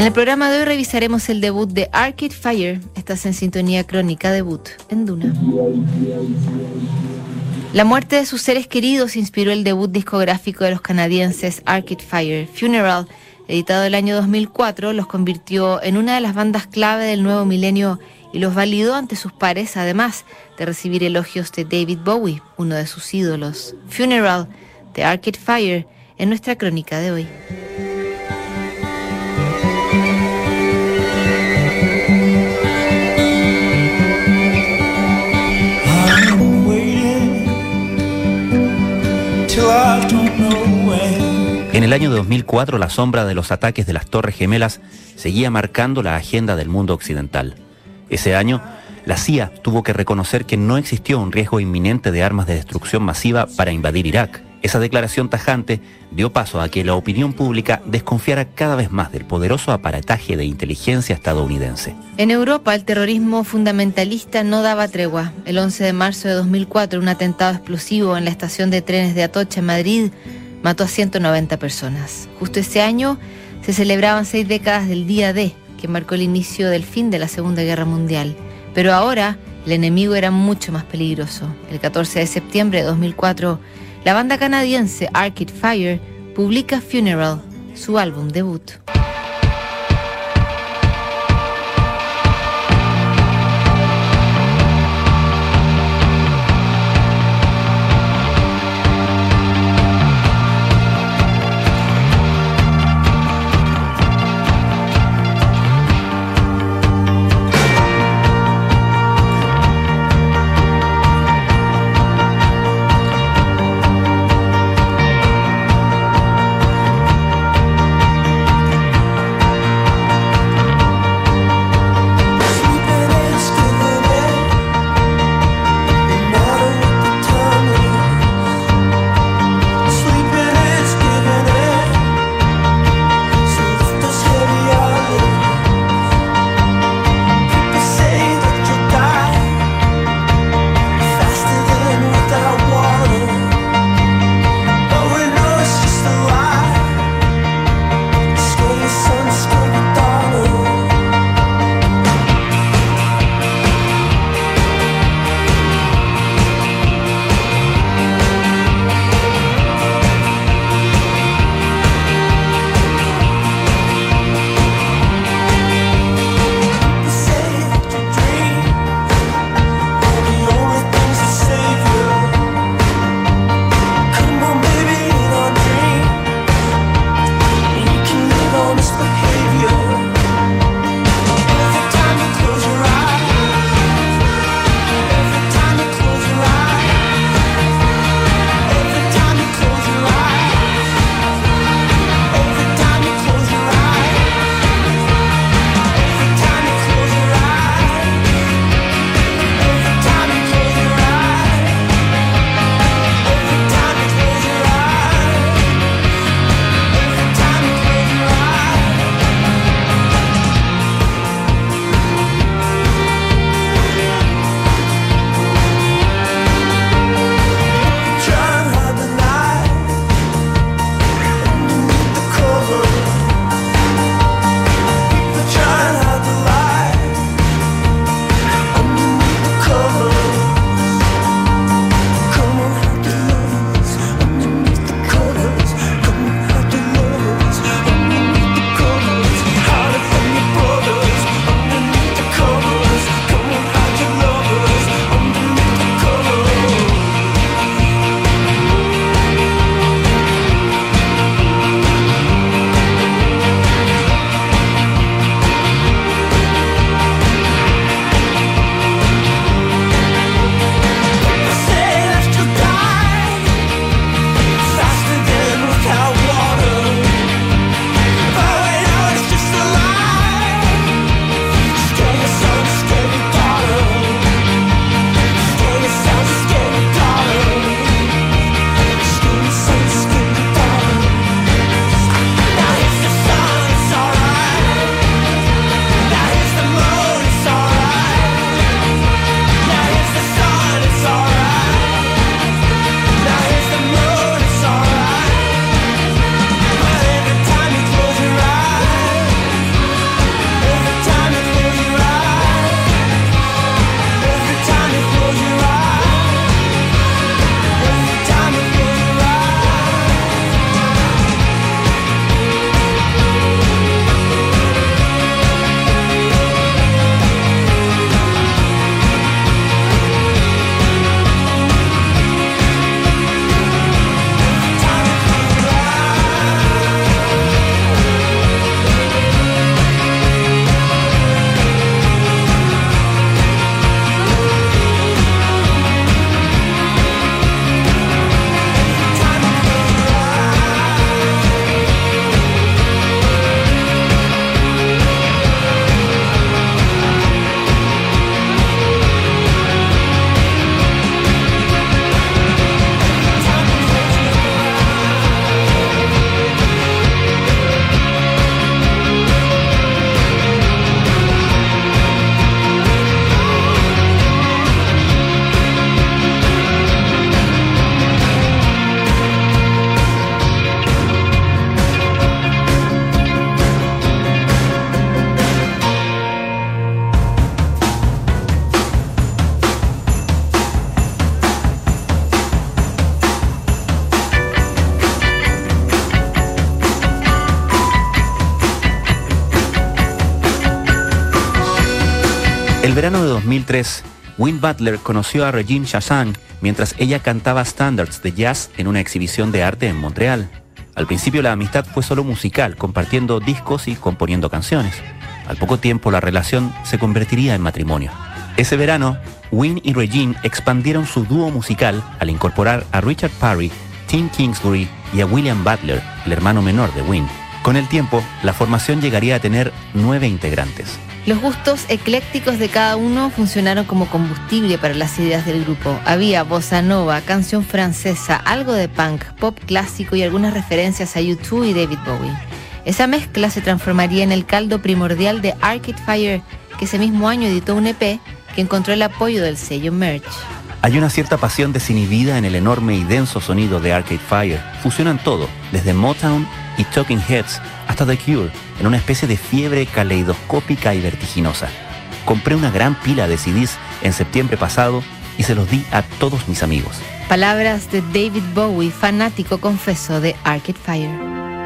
En el programa de hoy revisaremos el debut de Arcade Fire. Estás en sintonía crónica debut en Duna. La muerte de sus seres queridos inspiró el debut discográfico de los canadienses Arcade Fire. Funeral, editado el año 2004, los convirtió en una de las bandas clave del nuevo milenio y los validó ante sus pares, además de recibir elogios de David Bowie, uno de sus ídolos. Funeral de Arcade Fire en nuestra crónica de hoy. En el año 2004, la sombra de los ataques de las Torres Gemelas seguía marcando la agenda del mundo occidental. Ese año, la CIA tuvo que reconocer que no existió un riesgo inminente de armas de destrucción masiva para invadir Irak. Esa declaración tajante dio paso a que la opinión pública desconfiara cada vez más del poderoso aparataje de inteligencia estadounidense. En Europa, el terrorismo fundamentalista no daba tregua. El 11 de marzo de 2004, un atentado explosivo en la estación de trenes de Atocha, Madrid, mató a 190 personas. Justo ese año se celebraban seis décadas del Día D, que marcó el inicio del fin de la Segunda Guerra Mundial. Pero ahora el enemigo era mucho más peligroso. El 14 de septiembre de 2004, la banda canadiense Arcade Fire publica Funeral, su álbum debut. 2003, Win Butler conoció a Regine Chassan mientras ella cantaba standards de jazz en una exhibición de arte en Montreal. Al principio la amistad fue solo musical, compartiendo discos y componiendo canciones. Al poco tiempo la relación se convertiría en matrimonio. Ese verano, Win y Regine expandieron su dúo musical al incorporar a Richard Parry, Tim Kingsbury y a William Butler, el hermano menor de Win. Con el tiempo, la formación llegaría a tener nueve integrantes. Los gustos eclécticos de cada uno funcionaron como combustible para las ideas del grupo. Había bossa nova, canción francesa, algo de punk, pop clásico y algunas referencias a U2 y David Bowie. Esa mezcla se transformaría en el caldo primordial de Arcade Fire, que ese mismo año editó un EP que encontró el apoyo del sello Merch. Hay una cierta pasión desinhibida en el enorme y denso sonido de Arcade Fire. Fusionan todo, desde Motown y Talking Heads hasta The Cure, en una especie de fiebre caleidoscópica y vertiginosa. Compré una gran pila de CDs en septiembre pasado y se los di a todos mis amigos. Palabras de David Bowie, fanático confeso de Arcade Fire.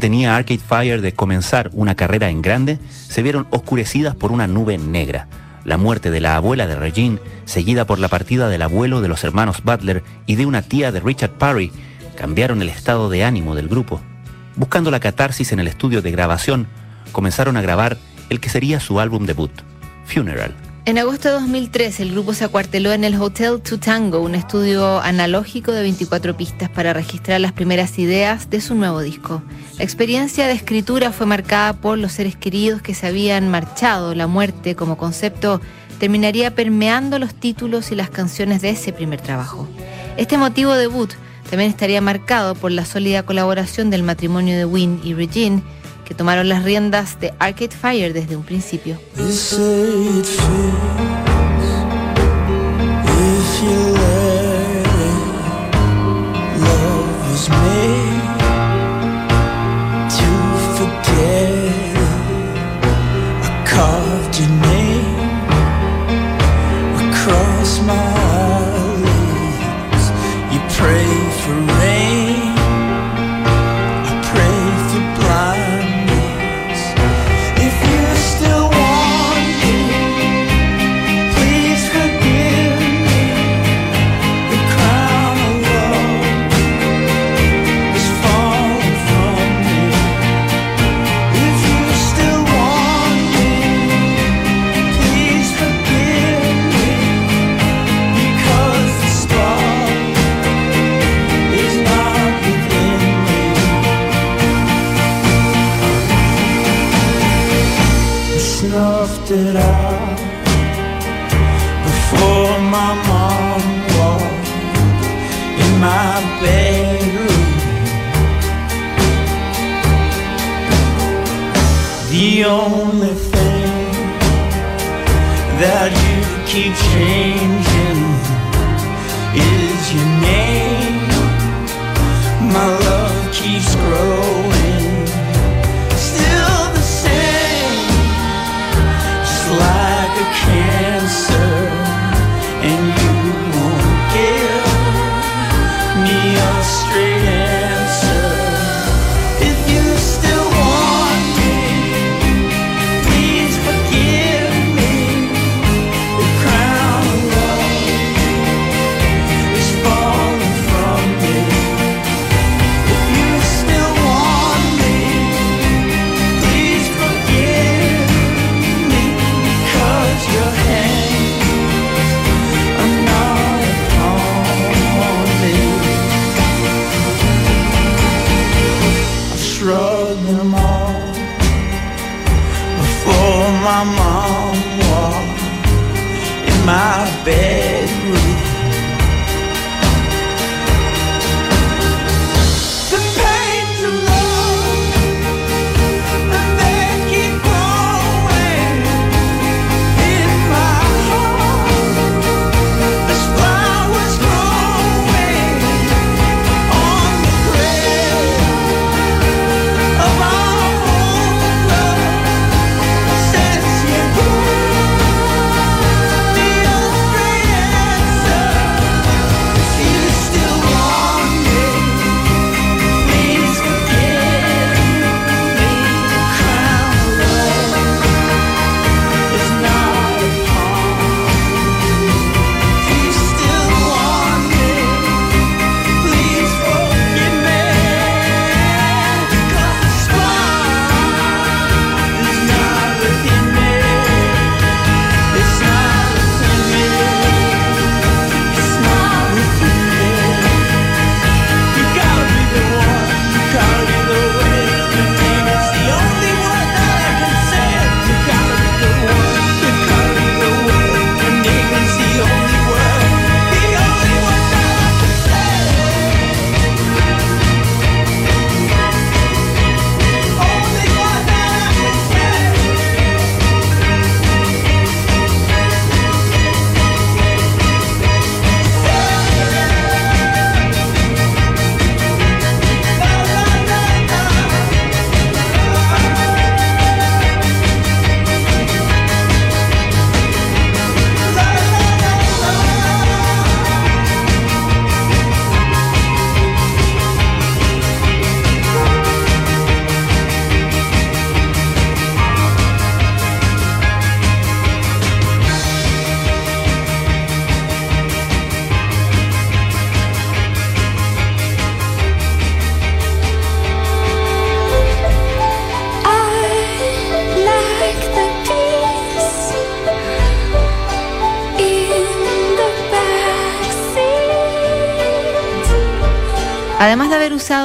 Tenía Arcade Fire de comenzar una carrera en grande se vieron oscurecidas por una nube negra. La muerte de la abuela de Regine, seguida por la partida del abuelo de los hermanos Butler y de una tía de Richard Parry, cambiaron el estado de ánimo del grupo. Buscando la catarsis en el estudio de grabación, comenzaron a grabar el que sería su álbum debut, Funeral. En agosto de 2003, el grupo se acuarteló en el Hotel to Tango, un estudio analógico de 24 pistas para registrar las primeras ideas de su nuevo disco. La experiencia de escritura fue marcada por los seres queridos que se habían marchado. La muerte como concepto terminaría permeando los títulos y las canciones de ese primer trabajo. Este motivo debut también estaría marcado por la sólida colaboración del matrimonio de Wynne y Regine, que tomaron las riendas de Arcade Fire desde un principio.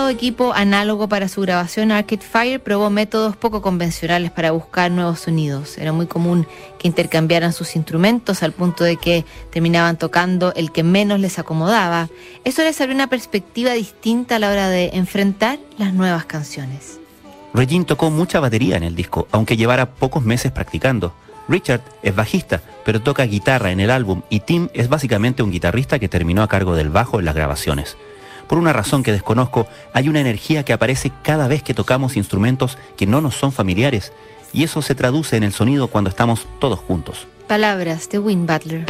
Equipo análogo para su grabación, Arcade Fire probó métodos poco convencionales para buscar nuevos sonidos. Era muy común que intercambiaran sus instrumentos al punto de que terminaban tocando el que menos les acomodaba. Eso les abrió una perspectiva distinta a la hora de enfrentar las nuevas canciones. Regine tocó mucha batería en el disco, aunque llevara pocos meses practicando. Richard es bajista, pero toca guitarra en el álbum y Tim es básicamente un guitarrista que terminó a cargo del bajo en las grabaciones. Por una razón que desconozco, hay una energía que aparece cada vez que tocamos instrumentos que no nos son familiares, y eso se traduce en el sonido cuando estamos todos juntos. Palabras de Win Butler.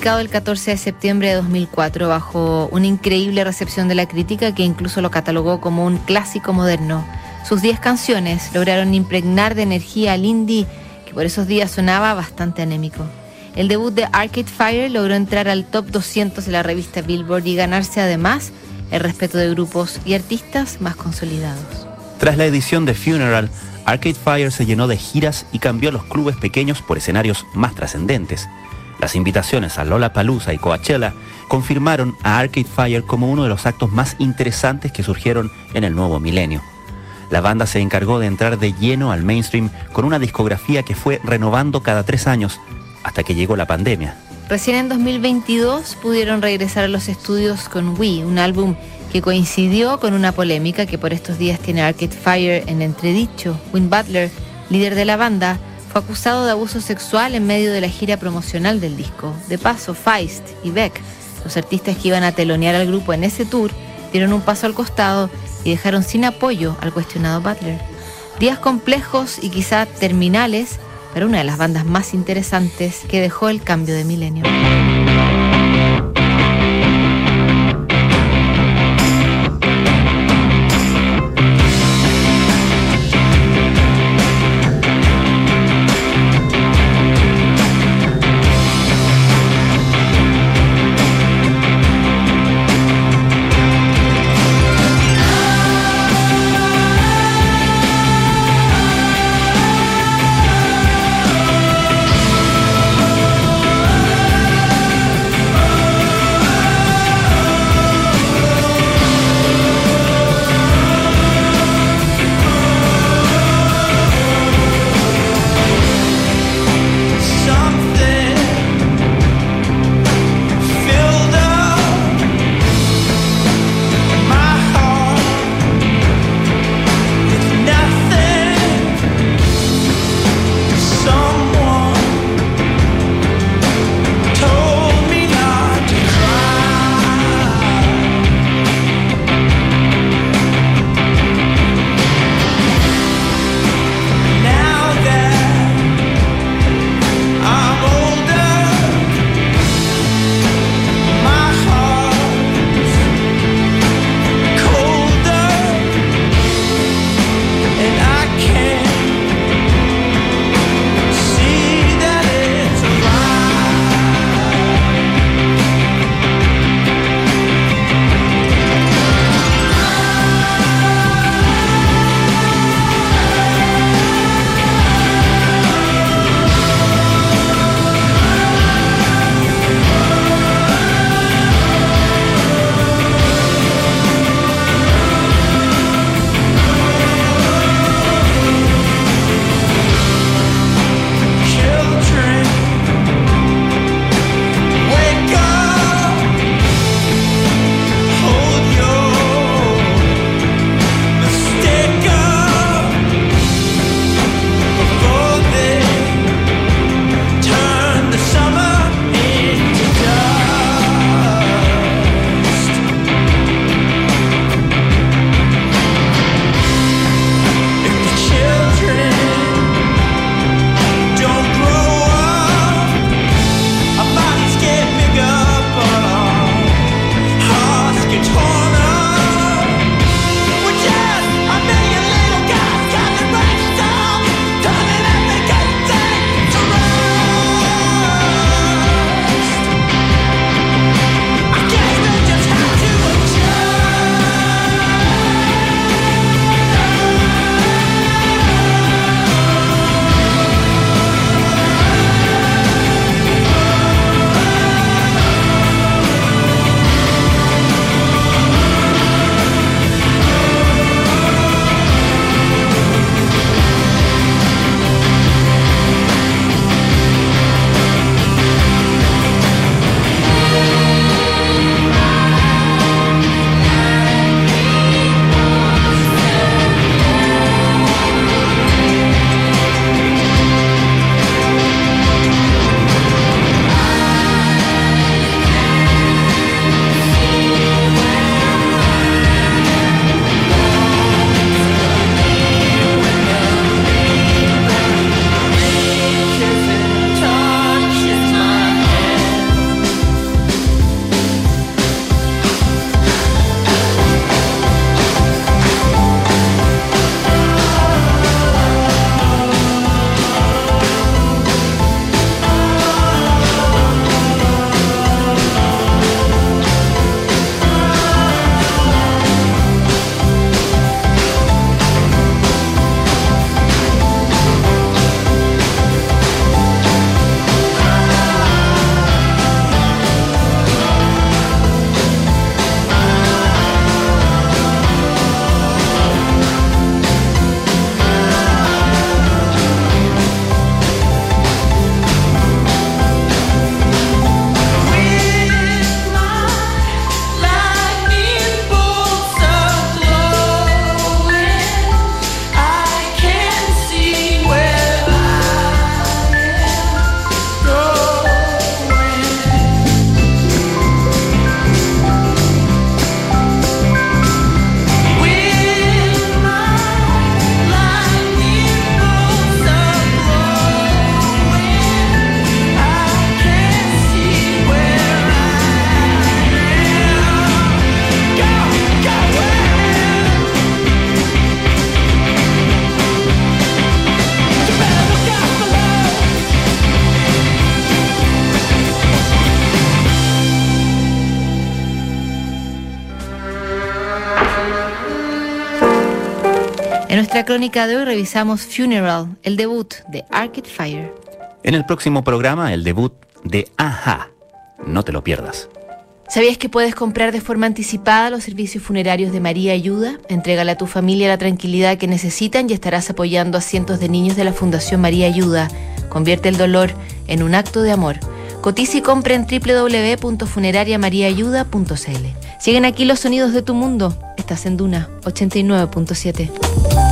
Publicado el 14 de septiembre de 2004 bajo una increíble recepción de la crítica que incluso lo catalogó como un clásico moderno. Sus 10 canciones lograron impregnar de energía al indie que por esos días sonaba bastante anémico. El debut de Arcade Fire logró entrar al top 200 de la revista Billboard y ganarse además el respeto de grupos y artistas más consolidados. Tras la edición de Funeral, Arcade Fire se llenó de giras y cambió los clubes pequeños por escenarios más trascendentes. Las invitaciones a Lola Palusa y Coachella confirmaron a Arcade Fire como uno de los actos más interesantes que surgieron en el nuevo milenio. La banda se encargó de entrar de lleno al mainstream con una discografía que fue renovando cada tres años hasta que llegó la pandemia. Recién en 2022 pudieron regresar a los estudios con Wii, un álbum que coincidió con una polémica que por estos días tiene Arcade Fire en entredicho. Win Butler, líder de la banda, fue acusado de abuso sexual en medio de la gira promocional del disco. De paso, Feist y Beck, los artistas que iban a telonear al grupo en ese tour, dieron un paso al costado y dejaron sin apoyo al cuestionado Butler. Días complejos y quizá terminales para una de las bandas más interesantes que dejó el cambio de milenio. Nuestra crónica de hoy revisamos Funeral, el debut de Arcade Fire. En el próximo programa, el debut de Aja. No te lo pierdas. ¿Sabías que puedes comprar de forma anticipada los servicios funerarios de María Ayuda? Entrégale a tu familia la tranquilidad que necesitan y estarás apoyando a cientos de niños de la Fundación María Ayuda. Convierte el dolor en un acto de amor. Cotiza y compra en www.funerariamariaayuda.cl. Siguen aquí los sonidos de tu mundo. Estás en Duna 89.7.